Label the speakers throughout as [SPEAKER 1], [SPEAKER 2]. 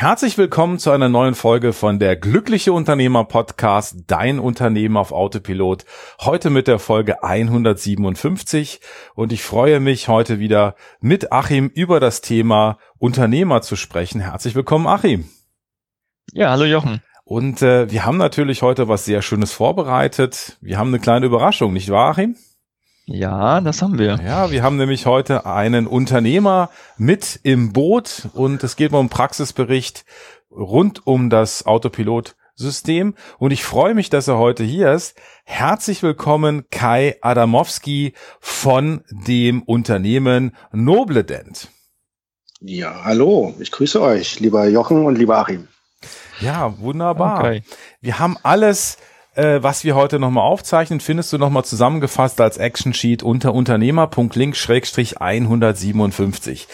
[SPEAKER 1] Herzlich willkommen zu einer neuen Folge von der Glückliche Unternehmer Podcast, dein Unternehmen auf Autopilot. Heute mit der Folge 157 und ich freue mich heute wieder mit Achim über das Thema Unternehmer zu sprechen. Herzlich willkommen, Achim.
[SPEAKER 2] Ja, hallo Jochen.
[SPEAKER 1] Und äh, wir haben natürlich heute was sehr Schönes vorbereitet. Wir haben eine kleine Überraschung, nicht wahr, Achim?
[SPEAKER 2] Ja, das haben wir.
[SPEAKER 1] Ja, wir haben nämlich heute einen Unternehmer mit im Boot und es geht mal um Praxisbericht rund um das Autopilot-System und ich freue mich, dass er heute hier ist. Herzlich willkommen Kai Adamowski von dem Unternehmen Nobledent.
[SPEAKER 3] Ja, hallo, ich grüße euch, lieber Jochen und lieber Achim.
[SPEAKER 1] Ja, wunderbar. Okay. Wir haben alles äh, was wir heute nochmal aufzeichnen, findest du nochmal zusammengefasst als Action Sheet unter Unternehmer.link-157.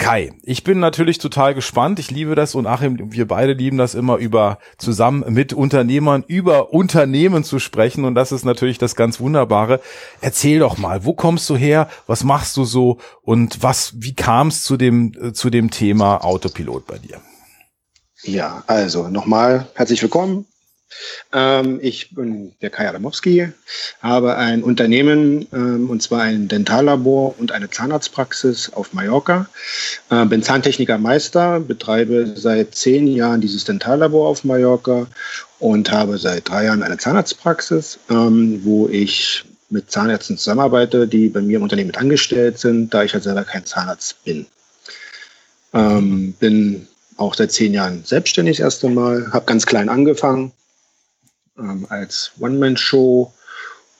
[SPEAKER 1] Kai, ich bin natürlich total gespannt. Ich liebe das und Achim, wir beide lieben das immer über zusammen mit Unternehmern über Unternehmen zu sprechen und das ist natürlich das ganz Wunderbare. Erzähl doch mal, wo kommst du her? Was machst du so und was, wie kam es zu dem, äh, zu dem Thema Autopilot bei dir?
[SPEAKER 3] Ja, also nochmal herzlich willkommen. Ähm, ich bin der Kai Adamowski, habe ein Unternehmen, ähm, und zwar ein Dentallabor und eine Zahnarztpraxis auf Mallorca. Äh, bin Zahntechniker Meister, betreibe seit zehn Jahren dieses Dentallabor auf Mallorca und habe seit drei Jahren eine Zahnarztpraxis, ähm, wo ich mit Zahnärzten zusammenarbeite, die bei mir im Unternehmen mit angestellt sind, da ich halt selber kein Zahnarzt bin. Bin auch seit zehn Jahren selbstständig das erste Mal, habe ganz klein angefangen, ähm, als One-Man-Show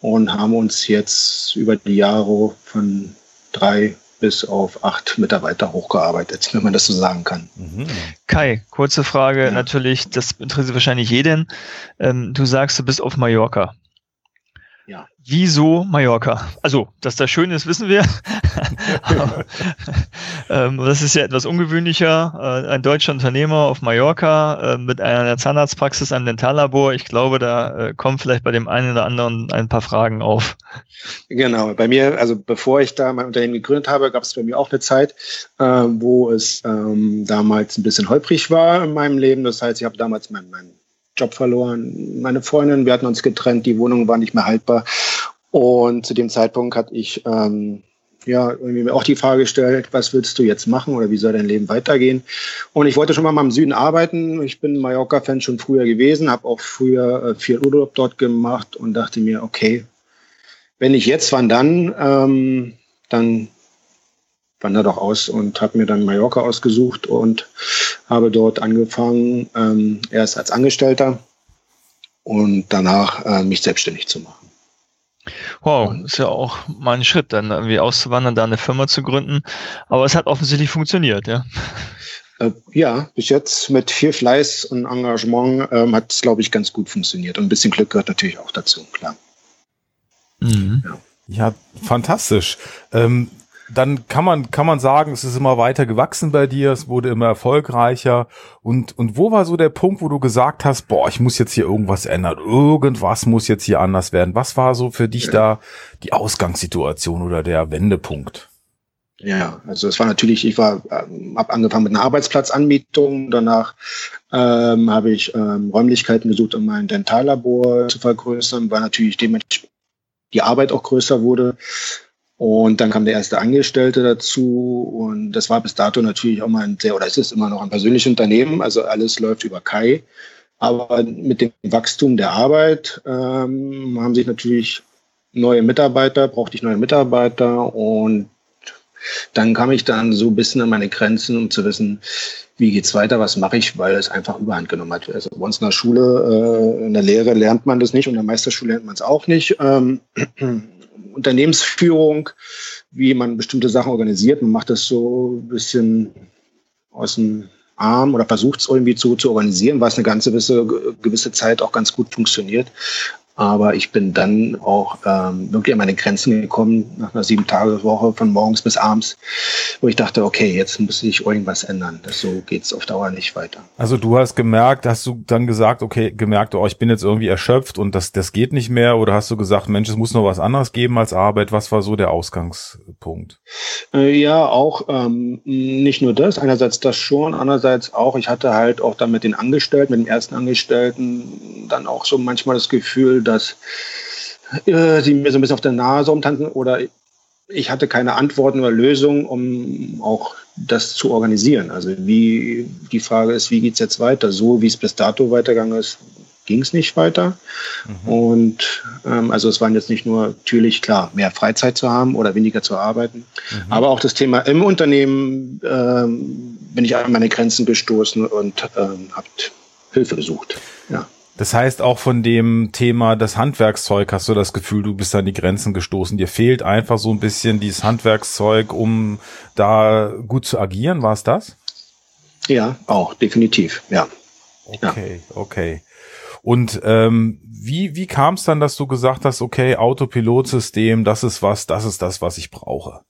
[SPEAKER 3] und haben uns jetzt über die Jahre von drei bis auf acht Mitarbeiter hochgearbeitet, wenn man das so sagen kann. Mhm.
[SPEAKER 2] Kai, kurze Frage, ja. natürlich, das interessiert wahrscheinlich jeden. Ähm, du sagst, du bist auf Mallorca. Ja. Wieso Mallorca? Also, dass das schön ist, wissen wir. Ähm, das ist ja etwas ungewöhnlicher. Äh, ein deutscher Unternehmer auf Mallorca äh, mit einer Zahnarztpraxis, einem Dentallabor. Ich glaube, da äh, kommen vielleicht bei dem einen oder anderen ein paar Fragen auf.
[SPEAKER 3] Genau. Bei mir, also bevor ich da mein Unternehmen gegründet habe, gab es bei mir auch eine Zeit, wo es ähm, damals ein bisschen holprig war in meinem Leben. Das heißt, ich habe damals mein, mein Job verloren. Meine Freundin, wir hatten uns getrennt, die Wohnung war nicht mehr haltbar. Und zu dem Zeitpunkt hatte ich ähm, ja irgendwie mir auch die Frage gestellt, was willst du jetzt machen oder wie soll dein Leben weitergehen? Und ich wollte schon mal, im Süden arbeiten. Ich bin Mallorca-Fan schon früher gewesen, habe auch früher äh, viel Urlaub dort gemacht und dachte mir, okay, wenn nicht jetzt, wann dann? Ähm, dann wander doch aus und habe mir dann Mallorca ausgesucht und habe dort angefangen, ähm, erst als Angestellter und danach äh, mich selbstständig zu machen.
[SPEAKER 2] Wow, ist ja auch mal ein Schritt, dann irgendwie auszuwandern, da eine Firma zu gründen. Aber es hat offensichtlich funktioniert, ja.
[SPEAKER 3] Äh, ja, bis jetzt mit viel Fleiß und Engagement ähm, hat es, glaube ich, ganz gut funktioniert. Und ein bisschen Glück gehört natürlich auch dazu, klar.
[SPEAKER 1] Mhm. Ja. ja. fantastisch. Ähm, dann kann man, kann man sagen, es ist immer weiter gewachsen bei dir, es wurde immer erfolgreicher. Und, und wo war so der Punkt, wo du gesagt hast, boah, ich muss jetzt hier irgendwas ändern, irgendwas muss jetzt hier anders werden? Was war so für dich da die Ausgangssituation oder der Wendepunkt?
[SPEAKER 3] Ja, also es war natürlich, ich war, ähm, habe angefangen mit einer Arbeitsplatzanmietung, danach ähm, habe ich ähm, Räumlichkeiten gesucht, um mein Dentallabor zu vergrößern, weil natürlich dementsprechend die Arbeit auch größer wurde. Und dann kam der erste Angestellte dazu und das war bis dato natürlich auch mal ein sehr, oder es ist immer noch ein persönliches Unternehmen, also alles läuft über Kai. Aber mit dem Wachstum der Arbeit ähm, haben sich natürlich neue Mitarbeiter, brauchte ich neue Mitarbeiter und dann kam ich dann so ein bisschen an meine Grenzen, um zu wissen, wie geht's weiter, was mache ich, weil es einfach überhand genommen hat. Also bei uns in der Schule, äh, in der Lehre lernt man das nicht und in der Meisterschule lernt man es auch nicht. Ähm, Unternehmensführung, wie man bestimmte Sachen organisiert. Man macht das so ein bisschen aus dem Arm oder versucht es irgendwie zu, zu organisieren, was eine ganze gewisse, gewisse Zeit auch ganz gut funktioniert. Aber ich bin dann auch ähm, wirklich an meine Grenzen gekommen, nach einer sieben Tage Woche von morgens bis abends, wo ich dachte, okay, jetzt muss sich irgendwas ändern. Das, so geht's auf Dauer nicht weiter.
[SPEAKER 1] Also du hast gemerkt, hast du dann gesagt, okay, gemerkt, oh, ich bin jetzt irgendwie erschöpft und das, das geht nicht mehr? Oder hast du gesagt, Mensch, es muss noch was anderes geben als Arbeit? Was war so der Ausgangspunkt?
[SPEAKER 3] Äh, ja, auch ähm, nicht nur das. Einerseits das schon, andererseits auch, ich hatte halt auch dann mit den Angestellten, mit dem ersten Angestellten dann auch so manchmal das Gefühl, dass äh, sie mir so ein bisschen auf der Nase umtanzen oder ich hatte keine Antworten oder Lösungen, um auch das zu organisieren. Also wie die Frage ist, wie geht es jetzt weiter? So wie es bis dato weitergegangen ist, ging es nicht weiter. Mhm. Und ähm, also es waren jetzt nicht nur natürlich klar, mehr Freizeit zu haben oder weniger zu arbeiten, mhm. aber auch das Thema im Unternehmen ähm, bin ich an meine Grenzen gestoßen und ähm, habe Hilfe gesucht. Ja.
[SPEAKER 1] Das heißt, auch von dem Thema das Handwerkszeug hast du das Gefühl, du bist an die Grenzen gestoßen. Dir fehlt einfach so ein bisschen dieses Handwerkszeug, um da gut zu agieren. War es das?
[SPEAKER 3] Ja, auch, definitiv, ja.
[SPEAKER 1] Okay, ja. okay. Und ähm, wie, wie kam es dann, dass du gesagt hast, okay, Autopilotsystem, das ist was, das ist das, was ich brauche?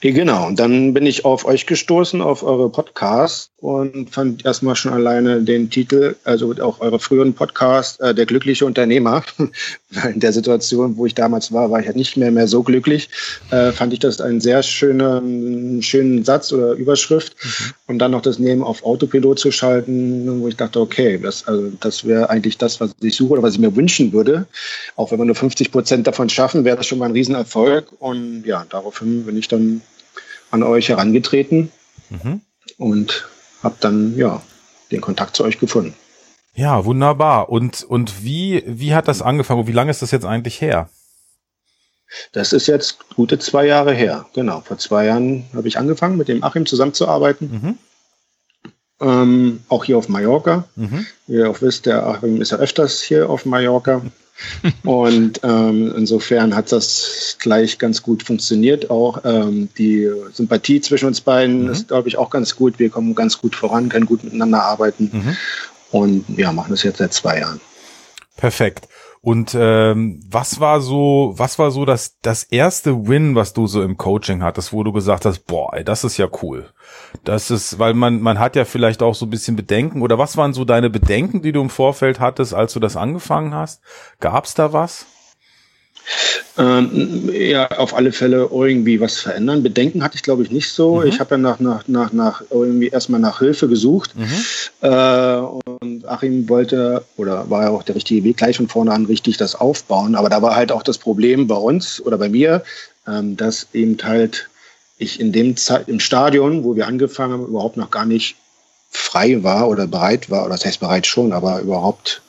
[SPEAKER 3] Genau, und dann bin ich auf euch gestoßen, auf eure Podcasts und fand erstmal schon alleine den Titel, also auch eure früheren Podcasts, äh, Der glückliche Unternehmer. In der Situation, wo ich damals war, war ich ja nicht mehr, mehr so glücklich. Äh, fand ich das einen sehr schönen, schönen Satz oder Überschrift. Mhm. Und dann noch das Neben auf Autopilot zu schalten, wo ich dachte, okay, das, also, das wäre eigentlich das, was ich suche oder was ich mir wünschen würde. Auch wenn wir nur 50 Prozent davon schaffen, wäre das schon mal ein Riesenerfolg. Und ja, daraufhin bin ich dann an euch herangetreten mhm. und habe dann ja den Kontakt zu euch gefunden.
[SPEAKER 1] Ja, wunderbar. Und, und wie, wie hat das angefangen? Wie lange ist das jetzt eigentlich her?
[SPEAKER 3] Das ist jetzt gute zwei Jahre her. Genau. Vor zwei Jahren habe ich angefangen, mit dem Achim zusammenzuarbeiten. Mhm. Ähm, auch hier auf Mallorca. Mhm. Wie ihr auch wisst, der Achim ist ja öfters hier auf Mallorca. Und ähm, insofern hat das gleich ganz gut funktioniert. Auch ähm, die Sympathie zwischen uns beiden mhm. ist, glaube ich, auch ganz gut. Wir kommen ganz gut voran, können gut miteinander arbeiten. Mhm. Und ja, machen das jetzt seit zwei Jahren.
[SPEAKER 1] Perfekt. Und ähm, was war so, was war so das, das erste Win, was du so im Coaching hattest, wo du gesagt hast, boah, ey, das ist ja cool. Das ist, weil man, man hat ja vielleicht auch so ein bisschen Bedenken. Oder was waren so deine Bedenken, die du im Vorfeld hattest, als du das angefangen hast? Gab's da was?
[SPEAKER 3] Ähm, ja, auf alle Fälle irgendwie was verändern. Bedenken hatte ich, glaube ich, nicht so. Mhm. Ich habe ja nach, nach, nach, nach irgendwie erstmal nach Hilfe gesucht. Mhm. Äh, und Achim wollte, oder war ja auch der richtige Weg, gleich von vorne an richtig das aufbauen. Aber da war halt auch das Problem bei uns oder bei mir, ähm, dass eben halt ich in dem Zeit, im Stadion, wo wir angefangen haben, überhaupt noch gar nicht frei war oder bereit war, oder das heißt bereit schon, aber überhaupt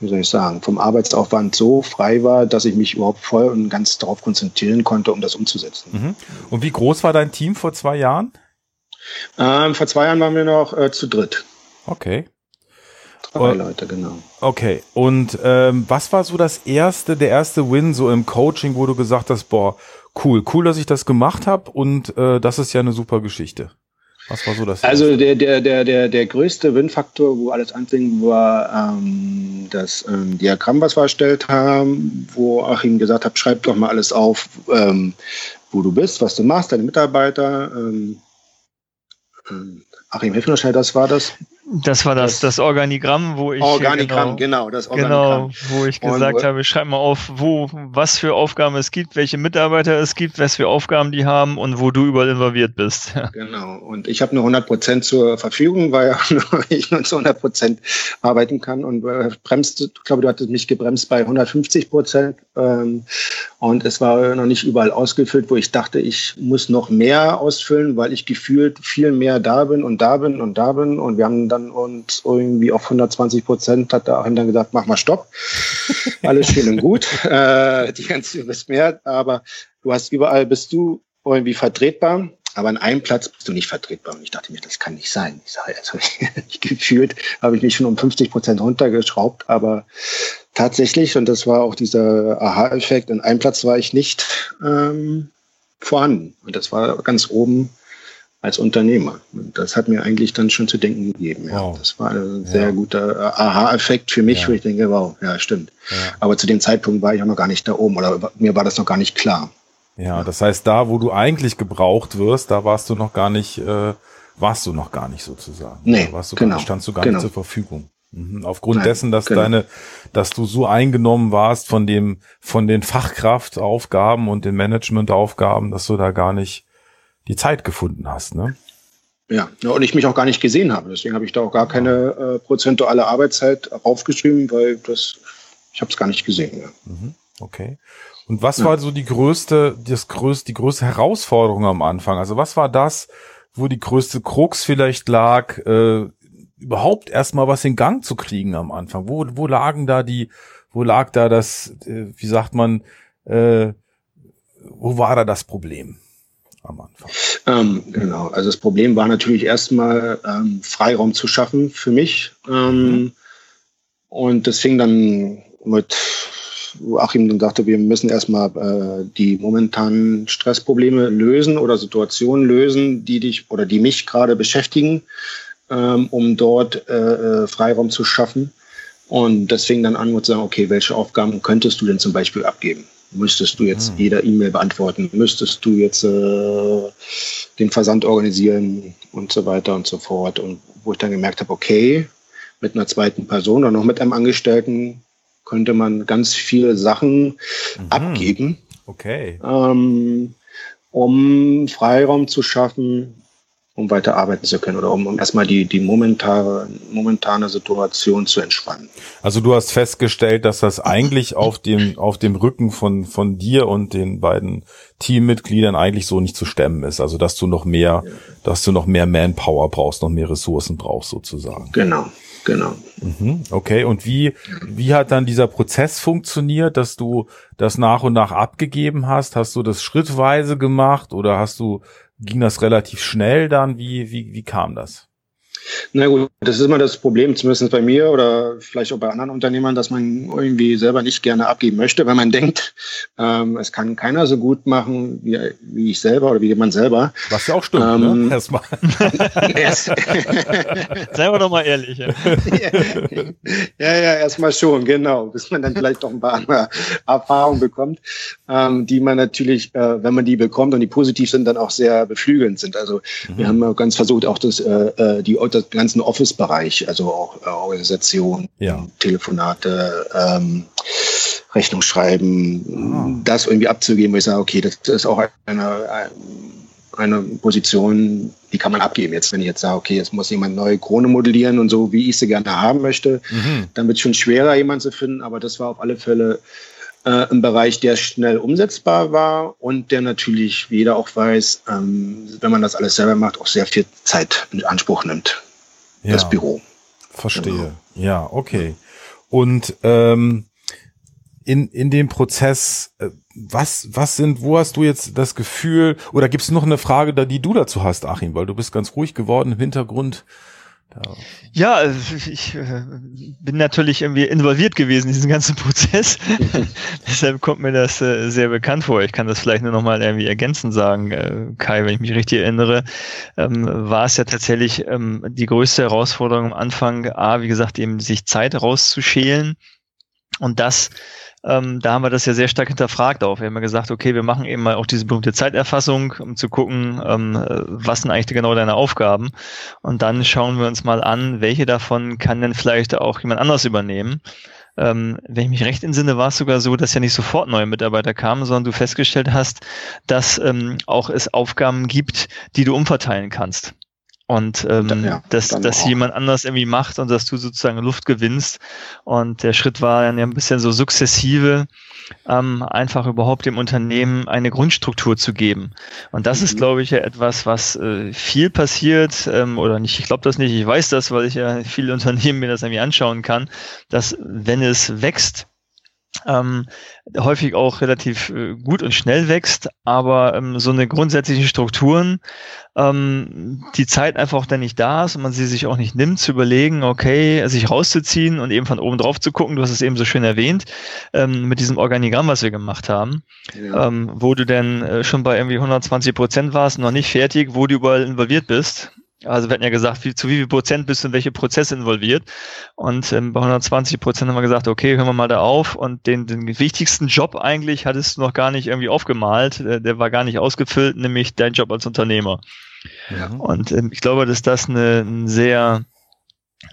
[SPEAKER 3] wie soll ich sagen, vom Arbeitsaufwand so frei war, dass ich mich überhaupt voll und ganz darauf konzentrieren konnte, um das umzusetzen. Mhm.
[SPEAKER 1] Und wie groß war dein Team vor zwei Jahren?
[SPEAKER 3] Ähm, vor zwei Jahren waren wir noch äh, zu dritt.
[SPEAKER 1] Okay.
[SPEAKER 3] Drei Leute, genau.
[SPEAKER 1] Okay. Und ähm, was war so das erste, der erste Win so im Coaching, wo du gesagt hast, boah, cool, cool, dass ich das gemacht habe und äh, das ist ja eine super Geschichte. Was war so das?
[SPEAKER 3] Also der, der, der, der, der größte Win-Faktor, wo alles anfing, war ähm, das ähm, Diagramm, was wir erstellt haben, wo Achim gesagt hat, schreib doch mal alles auf, ähm, wo du bist, was du machst, deine Mitarbeiter. Ähm, ähm Achim, hilf mir schnell, das war das.
[SPEAKER 2] Das war das, das Organigramm, wo ich.
[SPEAKER 3] Organigramm, genau, genau das
[SPEAKER 2] Organigramm. Genau, wo ich gesagt und, habe, schreib mal auf, wo, was für Aufgaben es gibt, welche Mitarbeiter es gibt, was für Aufgaben die haben und wo du überall involviert bist.
[SPEAKER 3] Genau, und ich habe nur 100 Prozent zur Verfügung, weil ich nur zu 100 Prozent arbeiten kann und äh, bremst, ich glaube, du hattest mich gebremst bei 150 Prozent ähm, und es war noch nicht überall ausgefüllt, wo ich dachte, ich muss noch mehr ausfüllen, weil ich gefühlt viel mehr da bin und da bin und da bin und wir haben dann dann und irgendwie auf 120 Prozent hat der Achim dann gesagt, mach mal Stopp. Alles schön und gut. Äh, die ganze bist mehr, aber du hast überall bist du irgendwie vertretbar. Aber an einem Platz bist du nicht vertretbar. Und ich dachte mir, das kann nicht sein. Ich sage, also ich gefühlt habe ich mich schon um 50 Prozent runtergeschraubt, aber tatsächlich, und das war auch dieser Aha-Effekt, an einem Platz war ich nicht ähm, vorhanden. Und das war ganz oben als Unternehmer. das hat mir eigentlich dann schon zu denken gegeben. Ja. Wow. Das war ein sehr ja. guter Aha-Effekt für mich, ja. wo ich denke, wow, ja, stimmt. Aber zu dem Zeitpunkt war ich auch noch gar nicht da oben oder mir war das noch gar nicht klar.
[SPEAKER 1] Ja, das heißt, da, wo du eigentlich gebraucht wirst, da warst du noch gar nicht, äh, warst du noch gar nicht sozusagen.
[SPEAKER 3] Nee,
[SPEAKER 1] da warst du
[SPEAKER 3] genau,
[SPEAKER 1] gar, standst du gar genau. nicht zur Verfügung. Mhm. Aufgrund Nein, dessen, dass genau. deine, dass du so eingenommen warst von dem, von den Fachkraftaufgaben und den Managementaufgaben, dass du da gar nicht die Zeit gefunden hast, ne?
[SPEAKER 3] Ja, und ich mich auch gar nicht gesehen habe. Deswegen habe ich da auch gar keine äh, prozentuale Arbeitszeit aufgeschrieben, weil das, ich habe es gar nicht gesehen. Ja.
[SPEAKER 1] Mhm. Okay. Und was ja. war so die größte, das größte, die größte Herausforderung am Anfang? Also was war das, wo die größte Krux vielleicht lag, äh, überhaupt erstmal was in Gang zu kriegen am Anfang? Wo, wo lagen da die, wo lag da das, äh, wie sagt man, äh, wo war da das Problem am Anfang?
[SPEAKER 3] Ähm, genau, also das Problem war natürlich erstmal ähm, Freiraum zu schaffen für mich. Ähm, mhm. Und das fing dann mit wo Achim dann sagte, wir müssen erstmal äh, die momentanen Stressprobleme lösen oder Situationen lösen, die dich oder die mich gerade beschäftigen ähm, um dort äh, äh, Freiraum zu schaffen. Und das fing dann an mit sagen, okay, welche Aufgaben könntest du denn zum Beispiel abgeben? Müsstest du jetzt mhm. jeder E-Mail beantworten? Müsstest du jetzt äh, den Versand organisieren und so weiter und so fort? Und wo ich dann gemerkt habe, okay, mit einer zweiten Person oder noch mit einem Angestellten könnte man ganz viele Sachen mhm. abgeben.
[SPEAKER 1] Okay.
[SPEAKER 3] Ähm, um Freiraum zu schaffen, um weiter arbeiten zu können oder um, um erstmal die, die momentane, momentane Situation zu entspannen.
[SPEAKER 1] Also du hast festgestellt, dass das eigentlich auf dem, auf dem Rücken von, von dir und den beiden Teammitgliedern eigentlich so nicht zu stemmen ist. Also dass du noch mehr, ja. dass du noch mehr Manpower brauchst, noch mehr Ressourcen brauchst sozusagen.
[SPEAKER 3] Genau. Genau.
[SPEAKER 1] Mhm, okay, und wie, wie hat dann dieser Prozess funktioniert, dass du das nach und nach abgegeben hast? Hast du das schrittweise gemacht oder hast du ging das relativ schnell dann? Wie, wie, wie kam das?
[SPEAKER 3] Na gut, das ist immer das Problem, zumindest bei mir oder vielleicht auch bei anderen Unternehmern, dass man irgendwie selber nicht gerne abgeben möchte, weil man denkt, ähm, es kann keiner so gut machen wie, wie ich selber oder wie jemand selber.
[SPEAKER 1] Was ja auch stimmt, ne? ähm, ne? Erstmal.
[SPEAKER 2] Sei doch mal ehrlich. Ja.
[SPEAKER 3] ja, ja, erstmal schon, genau. Bis man dann vielleicht doch ein paar andere Erfahrungen bekommt, ähm, die man natürlich, äh, wenn man die bekommt und die positiv sind, dann auch sehr beflügelnd sind. Also mhm. wir haben ganz versucht, auch das, äh, äh die das ganzen Office-Bereich, also auch äh, Organisation,
[SPEAKER 1] ja.
[SPEAKER 3] Telefonate, ähm, Rechnung schreiben, ah. das irgendwie abzugeben, wo ich sage, okay, das ist auch eine, eine Position, die kann man abgeben. Jetzt, wenn ich jetzt sage, okay, jetzt muss jemand neue Krone modellieren und so, wie ich sie gerne haben möchte, mhm. dann wird es schon schwerer, jemanden zu finden, aber das war auf alle Fälle äh, ein Bereich, der schnell umsetzbar war und der natürlich, wie jeder auch weiß, ähm, wenn man das alles selber macht, auch sehr viel Zeit in Anspruch nimmt. Ja, das Büro.
[SPEAKER 1] Verstehe. Genau. Ja, okay. Und ähm, in, in dem Prozess, äh, was, was sind, wo hast du jetzt das Gefühl, oder gibt es noch eine Frage, da, die du dazu hast, Achim, weil du bist ganz ruhig geworden im Hintergrund.
[SPEAKER 2] Ja, also ich äh, bin natürlich irgendwie involviert gewesen in diesen ganzen Prozess. Deshalb kommt mir das äh, sehr bekannt vor. Ich kann das vielleicht nur noch mal irgendwie ergänzend sagen, äh, Kai, wenn ich mich richtig erinnere, ähm, war es ja tatsächlich ähm, die größte Herausforderung am Anfang, A, wie gesagt, eben sich Zeit rauszuschälen und das ähm, da haben wir das ja sehr stark hinterfragt auch. Wir haben ja gesagt, okay, wir machen eben mal auch diese berühmte Zeiterfassung, um zu gucken, ähm, was sind eigentlich genau deine Aufgaben. Und dann schauen wir uns mal an, welche davon kann denn vielleicht auch jemand anders übernehmen. Ähm, wenn ich mich recht entsinne, war es sogar so, dass ja nicht sofort neue Mitarbeiter kamen, sondern du festgestellt hast, dass ähm, auch es Aufgaben gibt, die du umverteilen kannst und ähm, ja, dass, dass jemand anders irgendwie macht und dass du sozusagen Luft gewinnst. Und der Schritt war dann ja ein bisschen so sukzessive, ähm, einfach überhaupt dem Unternehmen eine Grundstruktur zu geben. Und das mhm. ist, glaube ich, ja etwas, was äh, viel passiert, ähm, oder nicht, ich glaube das nicht, ich weiß das, weil ich ja viele Unternehmen mir das irgendwie anschauen kann, dass wenn es wächst, ähm, häufig auch relativ äh, gut und schnell wächst, aber ähm, so eine grundsätzlichen Strukturen, ähm, die Zeit einfach dann nicht da ist und man sie sich auch nicht nimmt, zu überlegen, okay, sich rauszuziehen und eben von oben drauf zu gucken, du hast es eben so schön erwähnt, ähm, mit diesem Organigramm, was wir gemacht haben, ja. ähm, wo du denn äh, schon bei irgendwie 120 Prozent warst, noch nicht fertig, wo du überall involviert bist also wir hatten ja gesagt, wie, zu wie viel Prozent bist du in welche Prozesse involviert. Und ähm, bei 120 Prozent haben wir gesagt, okay, hören wir mal da auf. Und den, den wichtigsten Job eigentlich hattest du noch gar nicht irgendwie aufgemalt. Der, der war gar nicht ausgefüllt, nämlich dein Job als Unternehmer. Ja. Und ähm, ich glaube, dass das eine, ein sehr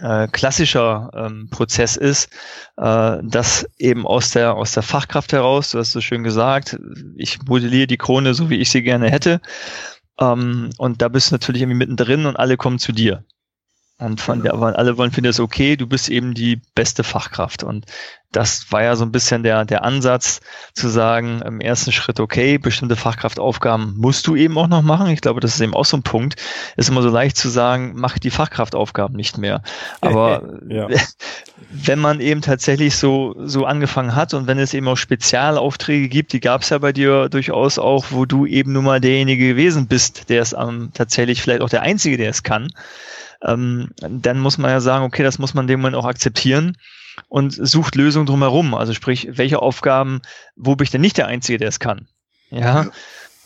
[SPEAKER 2] äh, klassischer ähm, Prozess ist, äh, dass eben aus der aus der Fachkraft heraus, du hast so schön gesagt, ich modelliere die Krone so, wie ich sie gerne hätte ähm, und da bist du natürlich irgendwie mittendrin und alle kommen zu dir. Und von der, aber alle wollen finden es okay, du bist eben die beste Fachkraft. Und das war ja so ein bisschen der, der Ansatz zu sagen, im ersten Schritt, okay, bestimmte Fachkraftaufgaben musst du eben auch noch machen. Ich glaube, das ist eben auch so ein Punkt. Ist immer so leicht zu sagen, mach die Fachkraftaufgaben nicht mehr. Aber ja. wenn man eben tatsächlich so, so angefangen hat und wenn es eben auch Spezialaufträge gibt, die gab es ja bei dir durchaus auch, wo du eben nun mal derjenige gewesen bist, der es ähm, tatsächlich vielleicht auch der Einzige, der es kann ähm, dann muss man ja sagen, okay, das muss man dem Moment auch akzeptieren und sucht Lösungen drumherum. Also sprich, welche Aufgaben, wo bin ich denn nicht der Einzige, der es kann? Ja.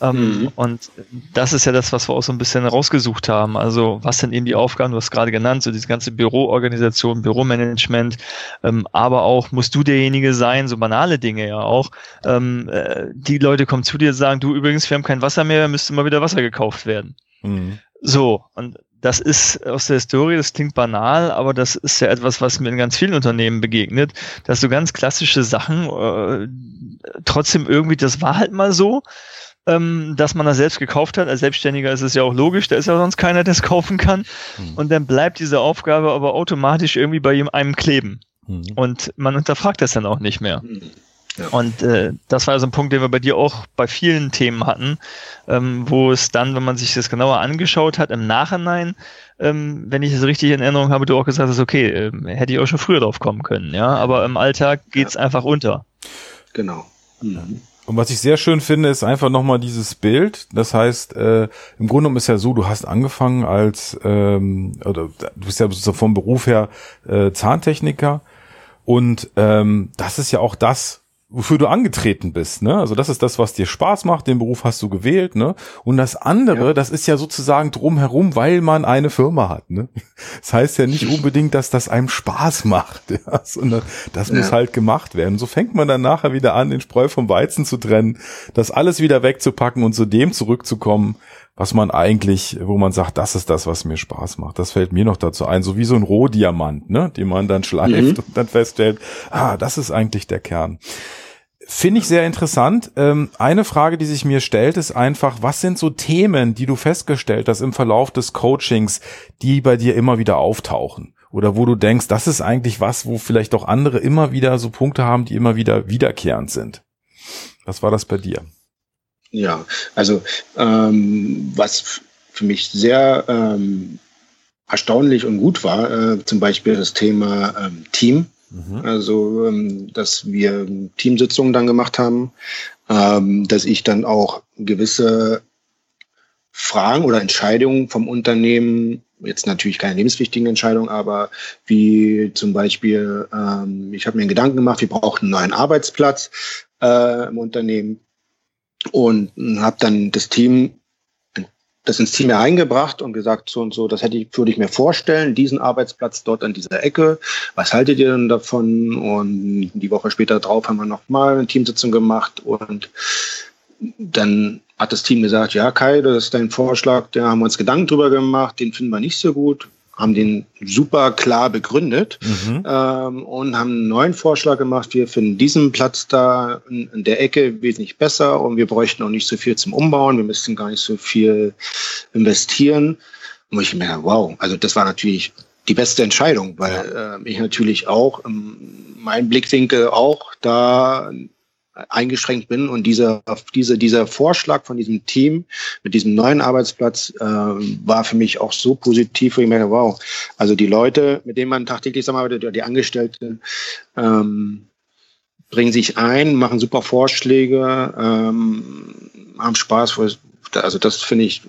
[SPEAKER 2] Ähm, mhm. Und das ist ja das, was wir auch so ein bisschen rausgesucht haben. Also was sind eben die Aufgaben, du hast gerade genannt, so diese ganze Büroorganisation, Büromanagement, ähm, aber auch musst du derjenige sein, so banale Dinge ja auch. Ähm, äh, die Leute kommen zu dir und sagen, du übrigens, wir haben kein Wasser mehr, müsste mal wieder Wasser gekauft werden. Mhm. So, und das ist aus der Historie, das klingt banal, aber das ist ja etwas, was mir in ganz vielen Unternehmen begegnet, dass so ganz klassische Sachen äh, trotzdem irgendwie, das war halt mal so, ähm, dass man das selbst gekauft hat. Als Selbstständiger ist es ja auch logisch, da ist ja sonst keiner, der es kaufen kann. Mhm. Und dann bleibt diese Aufgabe aber automatisch irgendwie bei einem kleben. Mhm. Und man hinterfragt das dann auch nicht mehr. Und äh, das war so ein Punkt, den wir bei dir auch bei vielen Themen hatten, ähm, wo es dann, wenn man sich das genauer angeschaut hat, im Nachhinein, ähm, wenn ich es richtig in Erinnerung habe, du auch gesagt hast, okay, äh, hätte ich auch schon früher drauf kommen können, ja, aber im Alltag geht's ja. einfach unter.
[SPEAKER 3] Genau. Mhm.
[SPEAKER 1] Und was ich sehr schön finde, ist einfach nochmal dieses Bild. Das heißt, äh, im Grunde genommen ist ja so, du hast angefangen als, ähm, oder du bist ja vom Beruf her äh, Zahntechniker. Und ähm, das ist ja auch das, wofür du angetreten bist, ne? Also das ist das, was dir Spaß macht, den Beruf hast du gewählt, ne? Und das andere, ja. das ist ja sozusagen drumherum, weil man eine Firma hat, ne? Das heißt ja nicht unbedingt, dass das einem Spaß macht, ja? sondern das ja. muss halt gemacht werden. So fängt man dann nachher wieder an, den Spreu vom Weizen zu trennen, das alles wieder wegzupacken und zu dem zurückzukommen, was man eigentlich, wo man sagt, das ist das, was mir Spaß macht. Das fällt mir noch dazu ein, so wie so ein Rohdiamant, ne, den man dann schleift mhm. und dann feststellt, ah, das ist eigentlich der Kern. Finde ich sehr interessant. Ähm, eine Frage, die sich mir stellt, ist einfach, was sind so Themen, die du festgestellt hast im Verlauf des Coachings, die bei dir immer wieder auftauchen? Oder wo du denkst, das ist eigentlich was, wo vielleicht auch andere immer wieder so Punkte haben, die immer wieder wiederkehrend sind. Was war das bei dir?
[SPEAKER 3] Ja, also ähm, was für mich sehr ähm, erstaunlich und gut war, äh, zum Beispiel das Thema ähm, Team. Mhm. Also, ähm, dass wir Teamsitzungen dann gemacht haben, ähm, dass ich dann auch gewisse Fragen oder Entscheidungen vom Unternehmen, jetzt natürlich keine lebenswichtigen Entscheidungen, aber wie zum Beispiel, ähm, ich habe mir einen Gedanken gemacht, wir brauchen einen neuen Arbeitsplatz äh, im Unternehmen und habe dann das Team das ins Team eingebracht und gesagt, so und so, das hätte ich, würde ich mir vorstellen, diesen Arbeitsplatz dort an dieser Ecke. Was haltet ihr denn davon? Und die Woche später drauf haben wir nochmal eine Teamsitzung gemacht und dann hat das Team gesagt, ja, Kai, das ist dein Vorschlag, da haben wir uns Gedanken drüber gemacht, den finden wir nicht so gut haben den super klar begründet mhm. ähm, und haben einen neuen Vorschlag gemacht. Wir finden diesen Platz da in, in, der Ecke wesentlich besser und wir bräuchten auch nicht so viel zum Umbauen. Wir müssten gar nicht so viel investieren. Und ich mir, wow, also das war natürlich die beste Entscheidung, weil äh, ich natürlich auch, ähm, mein Blickwinkel auch da eingeschränkt bin und dieser, diese, dieser Vorschlag von diesem Team mit diesem neuen Arbeitsplatz äh, war für mich auch so positiv, wo ich merke, wow, also die Leute, mit denen man tagtäglich zusammenarbeitet, die Angestellten, ähm, bringen sich ein, machen super Vorschläge, ähm, haben Spaß. Also das finde ich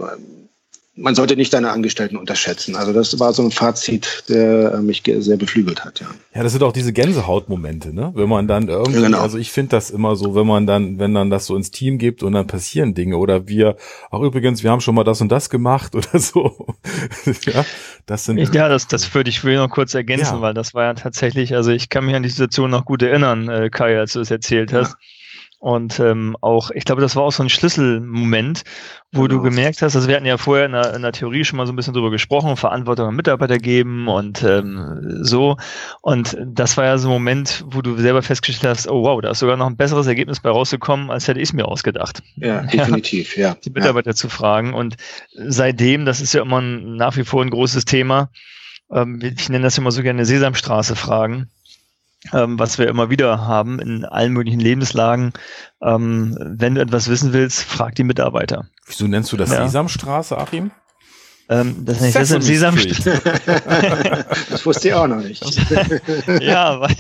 [SPEAKER 3] man sollte nicht deine Angestellten unterschätzen. Also das war so ein Fazit, der äh, mich sehr beflügelt hat, ja.
[SPEAKER 1] Ja, das sind auch diese Gänsehautmomente, ne? Wenn man dann irgendwie, genau. also ich finde das immer so, wenn man dann, wenn dann das so ins Team gibt und dann passieren Dinge oder wir, auch übrigens, wir haben schon mal das und das gemacht oder so.
[SPEAKER 2] ja, das sind. Ja, das, das würde ich will noch kurz ergänzen, ja. weil das war ja tatsächlich, also ich kann mich an die Situation noch gut erinnern, äh, Kai, als du es erzählt hast. Ja. Und ähm, auch, ich glaube, das war auch so ein Schlüsselmoment, wo genau. du gemerkt hast, also wir hatten ja vorher in der, in der Theorie schon mal so ein bisschen drüber gesprochen, Verantwortung an Mitarbeiter geben und ähm, so. Und das war ja so ein Moment, wo du selber festgestellt hast, oh wow, da ist sogar noch ein besseres Ergebnis bei rausgekommen, als hätte ich es mir ausgedacht.
[SPEAKER 3] Ja, definitiv, ja.
[SPEAKER 2] Die Mitarbeiter
[SPEAKER 3] ja.
[SPEAKER 2] zu fragen. Und seitdem, das ist ja immer ein, nach wie vor ein großes Thema, ähm, ich nenne das immer so gerne Sesamstraße fragen ähm, was wir immer wieder haben in allen möglichen Lebenslagen. Ähm, wenn du etwas wissen willst, frag die Mitarbeiter.
[SPEAKER 1] Wieso nennst du das ja. Sesamstraße, Achim?
[SPEAKER 2] Ähm, das nenne ich das im Sesamstraße.
[SPEAKER 3] das wusste ich auch noch nicht.
[SPEAKER 2] ja, weil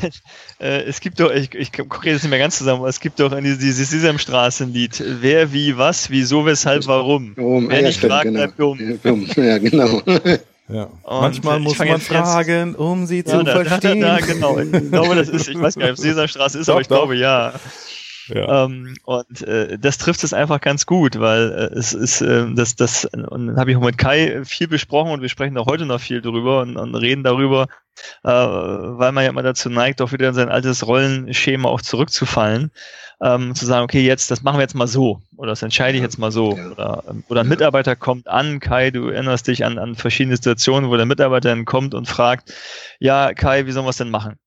[SPEAKER 2] äh, es gibt doch, ich, ich kriege das nicht mehr ganz zusammen, aber es gibt doch dieses, dieses Sesamstraßenlied. Wer, wie, was, wieso, weshalb, warum.
[SPEAKER 3] Um, Wer ja, nicht fragt, genau. bleibt dumm. Ja, genau.
[SPEAKER 1] Ja. Manchmal muss man fragen, um sie ja, zu da, verstehen. Da,
[SPEAKER 2] genau. Ich glaube, das ist, ich weiß gar nicht, ob Sesamstraße ist, doch, aber ich doch. glaube ja. Ja. Ähm, und äh, das trifft es einfach ganz gut, weil äh, es ist äh, das das und habe ich auch mit Kai viel besprochen und wir sprechen auch heute noch viel drüber und, und reden darüber, äh, weil man ja immer dazu neigt, auch wieder in sein altes Rollenschema auch zurückzufallen ähm, zu sagen, okay, jetzt, das machen wir jetzt mal so oder das entscheide ich jetzt mal so. Oder, ähm, oder ein Mitarbeiter kommt an, Kai, du erinnerst dich an, an verschiedene Situationen, wo der Mitarbeiter dann kommt und fragt, ja, Kai, wie sollen wir es denn machen?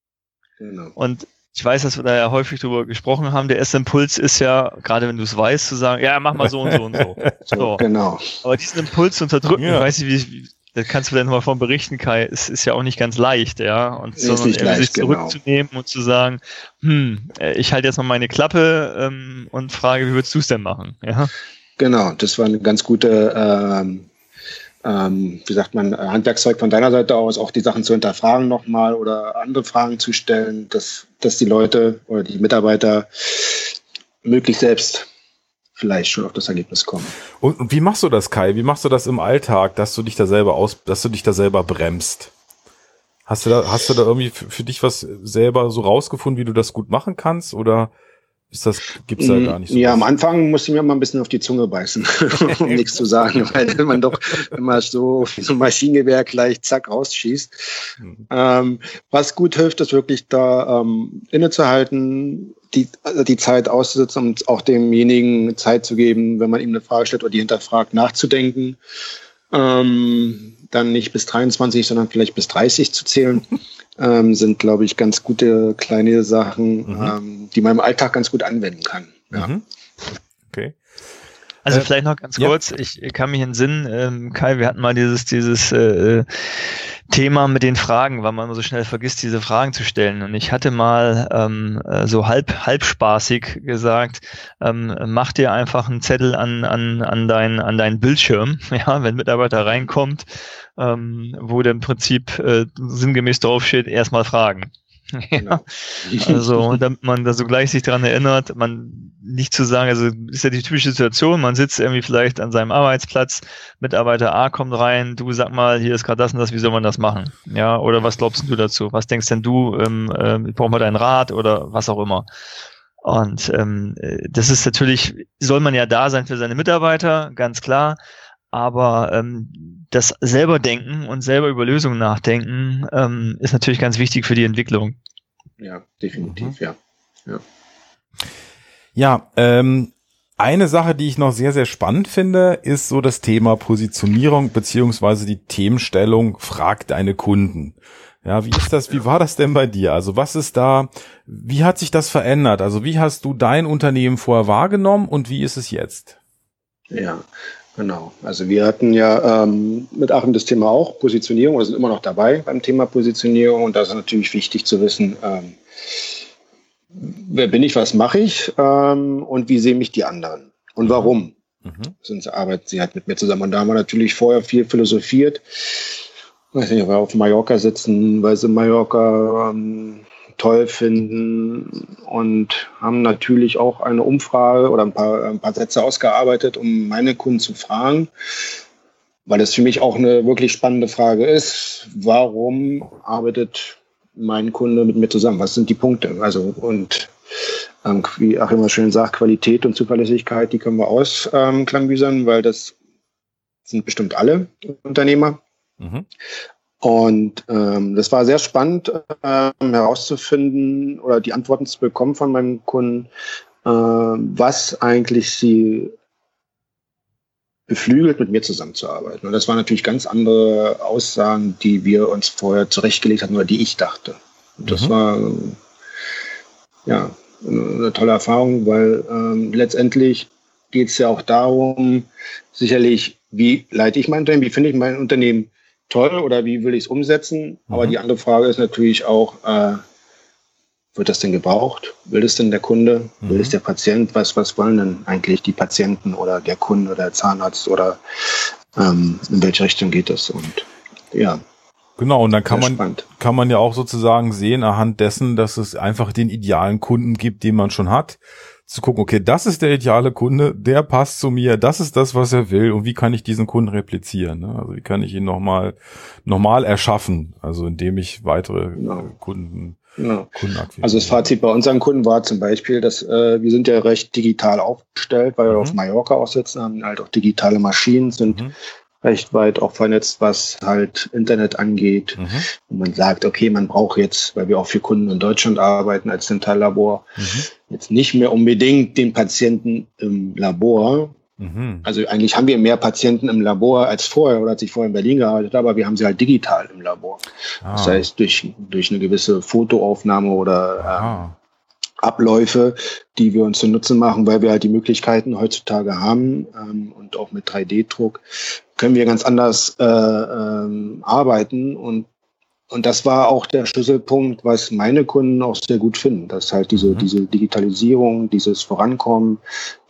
[SPEAKER 2] Genau. Und ich weiß, dass wir da ja häufig drüber gesprochen haben. Der erste Impuls ist ja, gerade wenn du es weißt, zu sagen, ja, mach mal so und so und so.
[SPEAKER 3] so. Genau.
[SPEAKER 2] Aber diesen Impuls zu unterdrücken, ja. weiß ich, wie, das kannst du dann mal von berichten, Kai, es ist ja auch nicht ganz leicht, ja. Und ist sondern leicht, sich genau. zurückzunehmen genau. und zu sagen, hm, äh, ich halte jetzt mal meine Klappe ähm, und frage, wie würdest du es denn machen? Ja.
[SPEAKER 3] Genau, das war eine ganz gute, ähm, ähm, wie sagt man, Handwerkszeug von deiner Seite aus, auch die Sachen zu hinterfragen nochmal oder andere Fragen zu stellen, dass, dass die Leute oder die Mitarbeiter möglichst selbst vielleicht schon auf das Ergebnis kommen.
[SPEAKER 1] Und, wie machst du das, Kai? Wie machst du das im Alltag, dass du dich da selber aus, dass du dich da selber bremst? Hast du da, hast du da irgendwie für dich was selber so rausgefunden, wie du das gut machen kannst? Oder ist das, gibt's da gar nicht so?
[SPEAKER 3] Ja, was? am Anfang musste ich mir mal ein bisschen auf die Zunge beißen, um nichts zu sagen, weil man doch immer so wie so ein Maschinengewehr gleich zack rausschießt. Mhm. Ähm, was gut hilft, ist wirklich da ähm, innezuhalten, die, also die Zeit auszusitzen und auch demjenigen Zeit zu geben, wenn man ihm eine Frage stellt oder die hinterfragt, nachzudenken. Ähm, dann nicht bis 23, sondern vielleicht bis 30 zu zählen, ähm, sind, glaube ich, ganz gute kleine Sachen, mhm. ähm, die man im Alltag ganz gut anwenden kann. Ja. Mhm.
[SPEAKER 2] Also äh, vielleicht noch ganz kurz, ja. ich kann mich in Sinn, ähm, Kai, wir hatten mal dieses, dieses äh, Thema mit den Fragen, weil man immer so schnell vergisst, diese Fragen zu stellen. Und ich hatte mal ähm, äh, so halb, halb spaßig gesagt, ähm, mach dir einfach einen Zettel an, an, an, dein, an deinen Bildschirm, ja, wenn Mitarbeiter reinkommt, ähm, wo der im Prinzip äh, sinngemäß draufsteht, erstmal fragen. Genau. also, damit man da so gleich sich daran erinnert, man nicht zu sagen, also ist ja die typische Situation, man sitzt irgendwie vielleicht an seinem Arbeitsplatz, Mitarbeiter A kommt rein, du sag mal, hier ist gerade das und das, wie soll man das machen? Ja, oder was glaubst du dazu? Was denkst denn du, ähm, äh, brauchen wir deinen Rat oder was auch immer? Und ähm, das ist natürlich, soll man ja da sein für seine Mitarbeiter, ganz klar. Aber ähm, das selber denken und selber über Lösungen nachdenken ähm, ist natürlich ganz wichtig für die Entwicklung.
[SPEAKER 3] Ja, definitiv, mhm. ja. Ja,
[SPEAKER 1] ja ähm, eine Sache, die ich noch sehr, sehr spannend finde, ist so das Thema Positionierung beziehungsweise die Themenstellung Frag deine Kunden. Ja, wie ist das, wie war das denn bei dir? Also was ist da, wie hat sich das verändert? Also wie hast du dein Unternehmen vorher wahrgenommen und wie ist es jetzt?
[SPEAKER 3] Ja, Genau. Also wir hatten ja ähm, mit Achim das Thema auch Positionierung, wir sind immer noch dabei beim Thema Positionierung und da ist natürlich wichtig zu wissen, ähm, wer bin ich, was mache ich ähm, und wie sehen mich die anderen und warum. Mhm. Sonst arbeiten sie halt mit mir zusammen. Und da haben wir natürlich vorher viel philosophiert. Ich weiß nicht, ob wir auf Mallorca sitzen, weil sie Mallorca ähm, toll finden und haben natürlich auch eine Umfrage oder ein paar, ein paar Sätze ausgearbeitet, um meine Kunden zu fragen, weil es für mich auch eine wirklich spannende Frage ist. Warum arbeitet mein Kunde mit mir zusammen? Was sind die Punkte? Also, und ähm, wie auch immer schön sagt, Qualität und Zuverlässigkeit, die können wir ausklammbüsern, ähm, weil das sind bestimmt alle Unternehmer. Mhm. Und ähm, das war sehr spannend ähm, herauszufinden oder die Antworten zu bekommen von meinen Kunden, äh, was eigentlich sie beflügelt, mit mir zusammenzuarbeiten. Und das waren natürlich ganz andere Aussagen, die wir uns vorher zurechtgelegt hatten oder die ich dachte. Und das mhm. war ja eine tolle Erfahrung, weil ähm, letztendlich geht es ja auch darum, sicherlich, wie leite ich mein Unternehmen, wie finde ich mein Unternehmen toll oder wie will ich es umsetzen? Mhm. Aber die andere Frage ist natürlich auch, äh, wird das denn gebraucht? Will es denn der Kunde? Mhm. Will es der Patient? Was, was wollen denn eigentlich die Patienten oder der Kunde oder der Zahnarzt oder ähm, in welche Richtung geht das? Und ja.
[SPEAKER 1] Genau, und dann kann man, kann man ja auch sozusagen sehen, anhand dessen, dass es einfach den idealen Kunden gibt, den man schon hat zu gucken, okay, das ist der ideale Kunde, der passt zu mir, das ist das, was er will und wie kann ich diesen Kunden replizieren? Ne? Also wie kann ich ihn nochmal normal erschaffen, also indem ich weitere genau. Kunden
[SPEAKER 3] Genau. Also das Fazit bei unseren Kunden war zum Beispiel, dass äh, wir sind ja recht digital aufgestellt, weil wir mhm. auf Mallorca aussitzen, haben halt auch digitale Maschinen, sind mhm recht weit auch vernetzt, was halt Internet angeht. Mhm. Und man sagt, okay, man braucht jetzt, weil wir auch für Kunden in Deutschland arbeiten als Dentallabor, mhm. jetzt nicht mehr unbedingt den Patienten im Labor. Mhm. Also eigentlich haben wir mehr Patienten im Labor als vorher oder als ich vorher in Berlin gearbeitet habe, aber wir haben sie halt digital im Labor. Ah. Das heißt, durch, durch eine gewisse Fotoaufnahme oder äh, Abläufe, die wir uns zu Nutzen machen, weil wir halt die Möglichkeiten heutzutage haben ähm, und auch mit 3D-Druck können wir ganz anders äh, ähm, arbeiten und und das war auch der Schlüsselpunkt, was meine Kunden auch sehr gut finden, dass halt diese, mhm. diese Digitalisierung, dieses Vorankommen,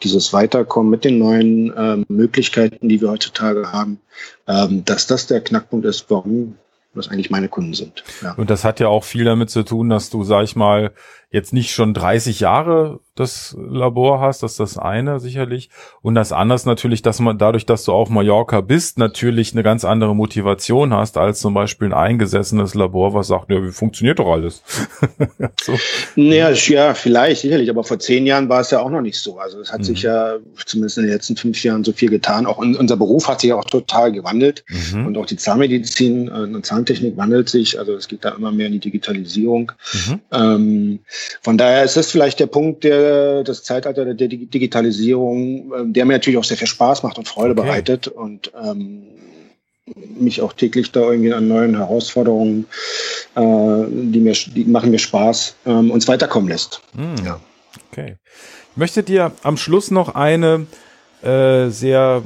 [SPEAKER 3] dieses Weiterkommen mit den neuen ähm, Möglichkeiten, die wir heutzutage haben, ähm, dass das der Knackpunkt ist, warum was eigentlich meine Kunden sind.
[SPEAKER 1] Ja. Und das hat ja auch viel damit zu tun, dass du, sag ich mal, jetzt nicht schon 30 Jahre das Labor hast, das ist das eine sicherlich. Und das andere ist natürlich, dass man dadurch, dass du auf Mallorca bist, natürlich eine ganz andere Motivation hast, als zum Beispiel ein eingesessenes Labor, was sagt, ja, wie funktioniert doch alles.
[SPEAKER 3] so. Naja, ja, vielleicht, sicherlich, aber vor zehn Jahren war es ja auch noch nicht so. Also es hat mhm. sich ja zumindest in den letzten fünf Jahren so viel getan. Auch unser Beruf hat sich ja auch total gewandelt mhm. und auch die Zahnmedizin äh, und Zahntechnik wandelt sich. Also es geht da immer mehr in die Digitalisierung. Mhm. Ähm, von daher ist das vielleicht der Punkt, der das Zeitalter der Digitalisierung, ähm, der mir natürlich auch sehr viel Spaß macht und Freude okay. bereitet und ähm, mich auch täglich da irgendwie an neuen Herausforderungen, äh, die mir, die machen mir Spaß, ähm, uns weiterkommen lässt.
[SPEAKER 1] Mm, ja. Okay. Ich möchte dir am Schluss noch eine äh, sehr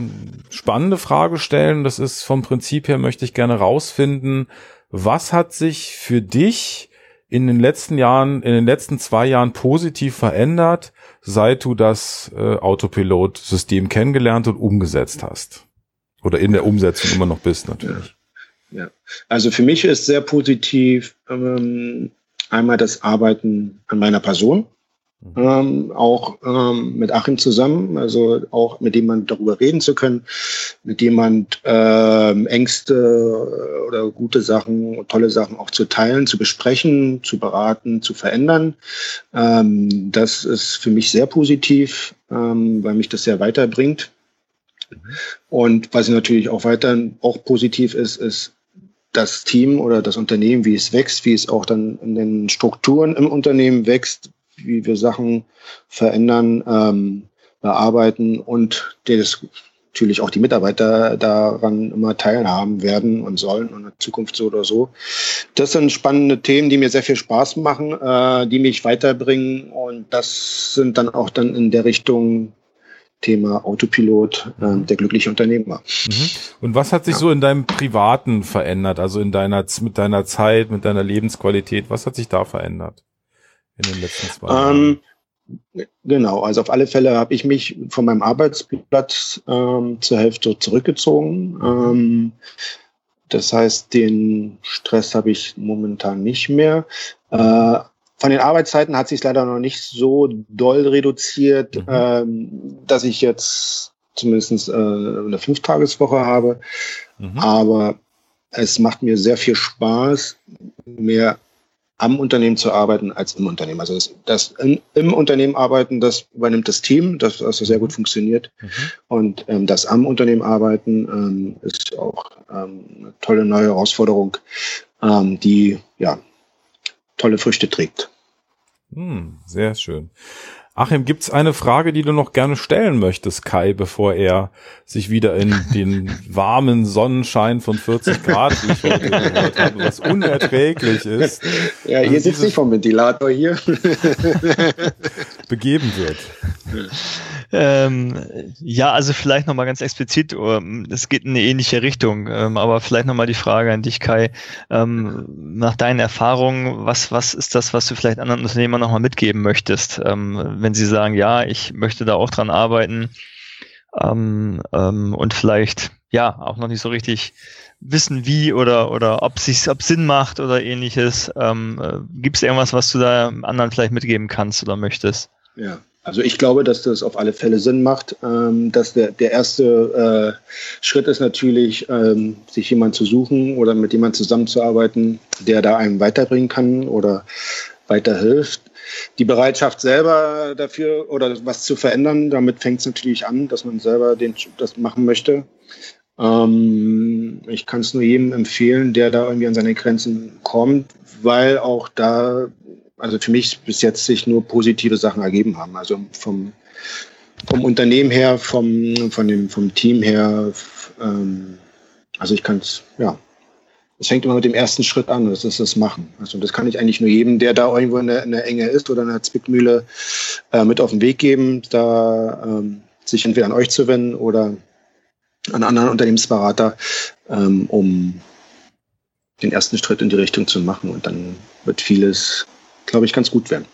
[SPEAKER 1] spannende Frage stellen. Das ist vom Prinzip her möchte ich gerne rausfinden, was hat sich für dich in den letzten Jahren, in den letzten zwei Jahren positiv verändert, seit du das äh, Autopilot-System kennengelernt und umgesetzt hast? Oder in der Umsetzung immer noch bist, natürlich.
[SPEAKER 3] Ja, ja. also für mich ist sehr positiv ähm, einmal das Arbeiten an meiner Person. Mhm. Ähm, auch ähm, mit Achim zusammen, also auch mit jemand darüber reden zu können, mit jemand ähm, Ängste oder gute Sachen, tolle Sachen auch zu teilen, zu besprechen, zu beraten, zu verändern. Ähm, das ist für mich sehr positiv, ähm, weil mich das sehr weiterbringt. Mhm. Und was natürlich auch weiter auch positiv ist, ist das Team oder das Unternehmen, wie es wächst, wie es auch dann in den Strukturen im Unternehmen wächst, wie wir Sachen verändern, ähm, bearbeiten und das natürlich auch die Mitarbeiter daran immer teilhaben werden und sollen und in Zukunft so oder so. Das sind spannende Themen, die mir sehr viel Spaß machen, äh, die mich weiterbringen und das sind dann auch dann in der Richtung Thema Autopilot, äh, der glückliche Unternehmer.
[SPEAKER 1] Mhm. Und was hat sich ja. so in deinem Privaten verändert, also in deiner, mit deiner Zeit, mit deiner Lebensqualität? Was hat sich da verändert? In den letzten zwei Jahren?
[SPEAKER 3] Ähm, genau, also auf alle Fälle habe ich mich von meinem Arbeitsplatz ähm, zur Hälfte zurückgezogen. Ähm, das heißt, den Stress habe ich momentan nicht mehr. Äh, von den Arbeitszeiten hat sich leider noch nicht so doll reduziert, mhm. ähm, dass ich jetzt zumindest äh, eine Fünftageswoche habe. Mhm. Aber es macht mir sehr viel Spaß, mehr am Unternehmen zu arbeiten als im Unternehmen. Also das, das in, im Unternehmen arbeiten, das übernimmt das Team, das also sehr gut funktioniert. Mhm. Und ähm, das am Unternehmen arbeiten ähm, ist auch ähm, eine tolle neue Herausforderung, ähm, die ja tolle Früchte trägt.
[SPEAKER 1] Hm, sehr schön. Achim, gibt's eine Frage, die du noch gerne stellen möchtest, Kai, bevor er sich wieder in den warmen Sonnenschein von 40 Grad, wie ich heute gehört habe, was unerträglich ist.
[SPEAKER 3] Ja, hier sitzt nicht vom Ventilator hier.
[SPEAKER 1] begeben wird.
[SPEAKER 2] Ähm, ja, also vielleicht nochmal ganz explizit, es geht in eine ähnliche Richtung, ähm, aber vielleicht nochmal die Frage an dich, Kai. Ähm, nach deinen Erfahrungen, was, was ist das, was du vielleicht anderen Unternehmern nochmal mitgeben möchtest, ähm, wenn sie sagen, ja, ich möchte da auch dran arbeiten ähm, ähm, und vielleicht ja auch noch nicht so richtig wissen, wie oder oder ob es ob Sinn macht oder ähnliches. Ähm, äh, Gibt es irgendwas, was du da anderen vielleicht mitgeben kannst oder möchtest?
[SPEAKER 3] Ja, also ich glaube, dass das auf alle Fälle Sinn macht. Ähm, dass der, der erste äh, Schritt ist natürlich, ähm, sich jemand zu suchen oder mit jemand zusammenzuarbeiten, der da einem weiterbringen kann oder weiterhilft. Die Bereitschaft selber dafür oder was zu verändern, damit fängt es natürlich an, dass man selber den, das machen möchte. Ähm, ich kann es nur jedem empfehlen, der da irgendwie an seine Grenzen kommt, weil auch da also für mich bis jetzt sich nur positive Sachen ergeben haben. Also vom, vom Unternehmen her, vom, von dem, vom Team her, ähm, also ich kann es, ja, es fängt immer mit dem ersten Schritt an, das ist das Machen. Also das kann ich eigentlich nur jedem, der da irgendwo in der, in der Enge ist oder in der Zwickmühle, äh, mit auf den Weg geben, da ähm, sich entweder an euch zu wenden oder an anderen Unternehmensberater, ähm, um den ersten Schritt in die Richtung zu machen. Und dann wird vieles glaube ich, ganz gut werden.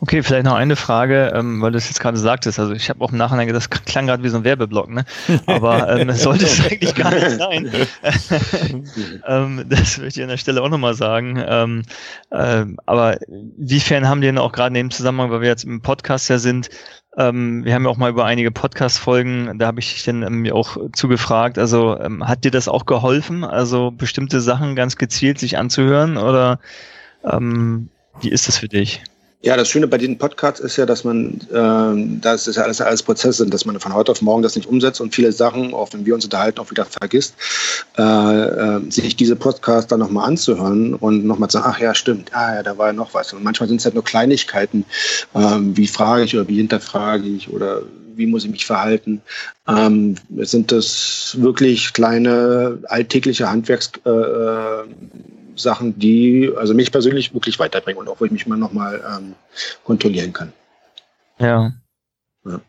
[SPEAKER 2] Okay, vielleicht noch eine Frage, ähm, weil du es jetzt gerade sagtest. Also ich habe auch im Nachhinein gedacht, das klang gerade wie so ein Werbeblock, ne? Aber ähm, sollte es eigentlich gar nicht sein. ähm, das möchte ich an der Stelle auch nochmal sagen. Ähm, ähm, aber inwiefern haben die denn auch gerade in dem Zusammenhang, weil wir jetzt im Podcast ja sind, ähm, wir haben ja auch mal über einige Podcast-Folgen, da habe ich dich dann ähm, auch zugefragt. Also ähm, hat dir das auch geholfen, also bestimmte Sachen ganz gezielt sich anzuhören oder ähm, wie ist das für dich?
[SPEAKER 3] Ja, das Schöne bei diesen Podcasts ist ja, dass man, äh, das ist ja alles, alles Prozesse sind, dass man von heute auf morgen das nicht umsetzt und viele Sachen, auch wenn wir uns unterhalten, auch wieder vergisst, äh, äh, sich diese Podcasts dann nochmal anzuhören und nochmal zu sagen, ach ja, stimmt, ah ja, da war ja noch was. Und manchmal sind es halt nur Kleinigkeiten, ähm, wie frage ich oder wie hinterfrage ich oder wie muss ich mich verhalten. Ähm, sind das wirklich kleine alltägliche Handwerks äh, äh Sachen, die also mich persönlich wirklich weiterbringen und auch wo ich mich mal nochmal ähm, kontrollieren kann.
[SPEAKER 2] Ja. ja.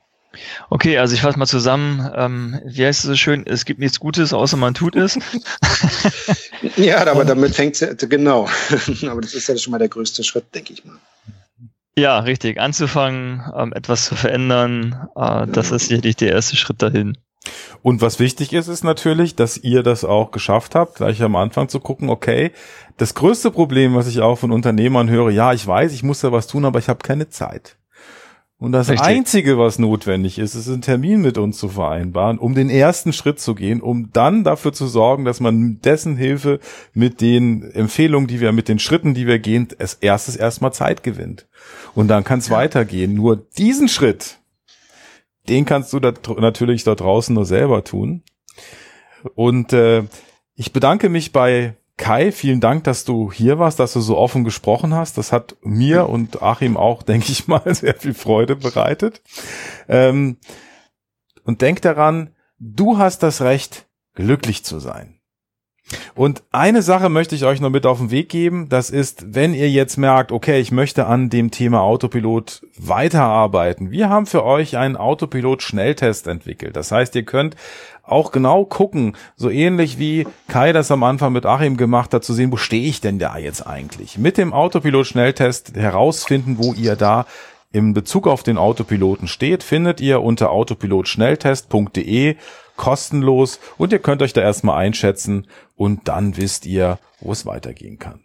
[SPEAKER 2] Okay, also ich fasse mal zusammen. Ähm, wie heißt es so schön? Es gibt nichts Gutes, außer man tut es.
[SPEAKER 3] ja, aber damit fängt es genau. aber das ist ja schon mal der größte Schritt, denke ich mal.
[SPEAKER 2] Ja, richtig. Anzufangen, ähm, etwas zu verändern, äh, das ist sicherlich der erste Schritt dahin.
[SPEAKER 1] Und was wichtig ist, ist natürlich, dass ihr das auch geschafft habt, gleich am Anfang zu gucken, okay, das größte Problem, was ich auch von Unternehmern höre, ja, ich weiß, ich muss da was tun, aber ich habe keine Zeit. Und das Richtig. Einzige, was notwendig ist, ist einen Termin mit uns zu vereinbaren, um den ersten Schritt zu gehen, um dann dafür zu sorgen, dass man dessen Hilfe mit den Empfehlungen, die wir, mit den Schritten, die wir gehen, als erstes erstmal Zeit gewinnt. Und dann kann es ja. weitergehen. Nur diesen Schritt, den kannst du da, natürlich da draußen nur selber tun. Und äh, ich bedanke mich bei Kai, vielen Dank, dass du hier warst, dass du so offen gesprochen hast. Das hat mir und Achim auch, denke ich mal, sehr viel Freude bereitet. Ähm, und denk daran, du hast das Recht, glücklich zu sein. Und eine Sache möchte ich euch noch mit auf den Weg geben. Das ist, wenn ihr jetzt merkt, okay, ich möchte an dem Thema Autopilot weiterarbeiten. Wir haben für euch einen Autopilot-Schnelltest entwickelt. Das heißt, ihr könnt auch genau gucken, so ähnlich wie Kai das am Anfang mit Achim gemacht hat, zu sehen, wo stehe ich denn da jetzt eigentlich? Mit dem Autopilot-Schnelltest herausfinden, wo ihr da im Bezug auf den Autopiloten steht, findet ihr unter autopilotschnelltest.de kostenlos und ihr könnt euch da erstmal einschätzen und dann wisst ihr, wo es weitergehen kann.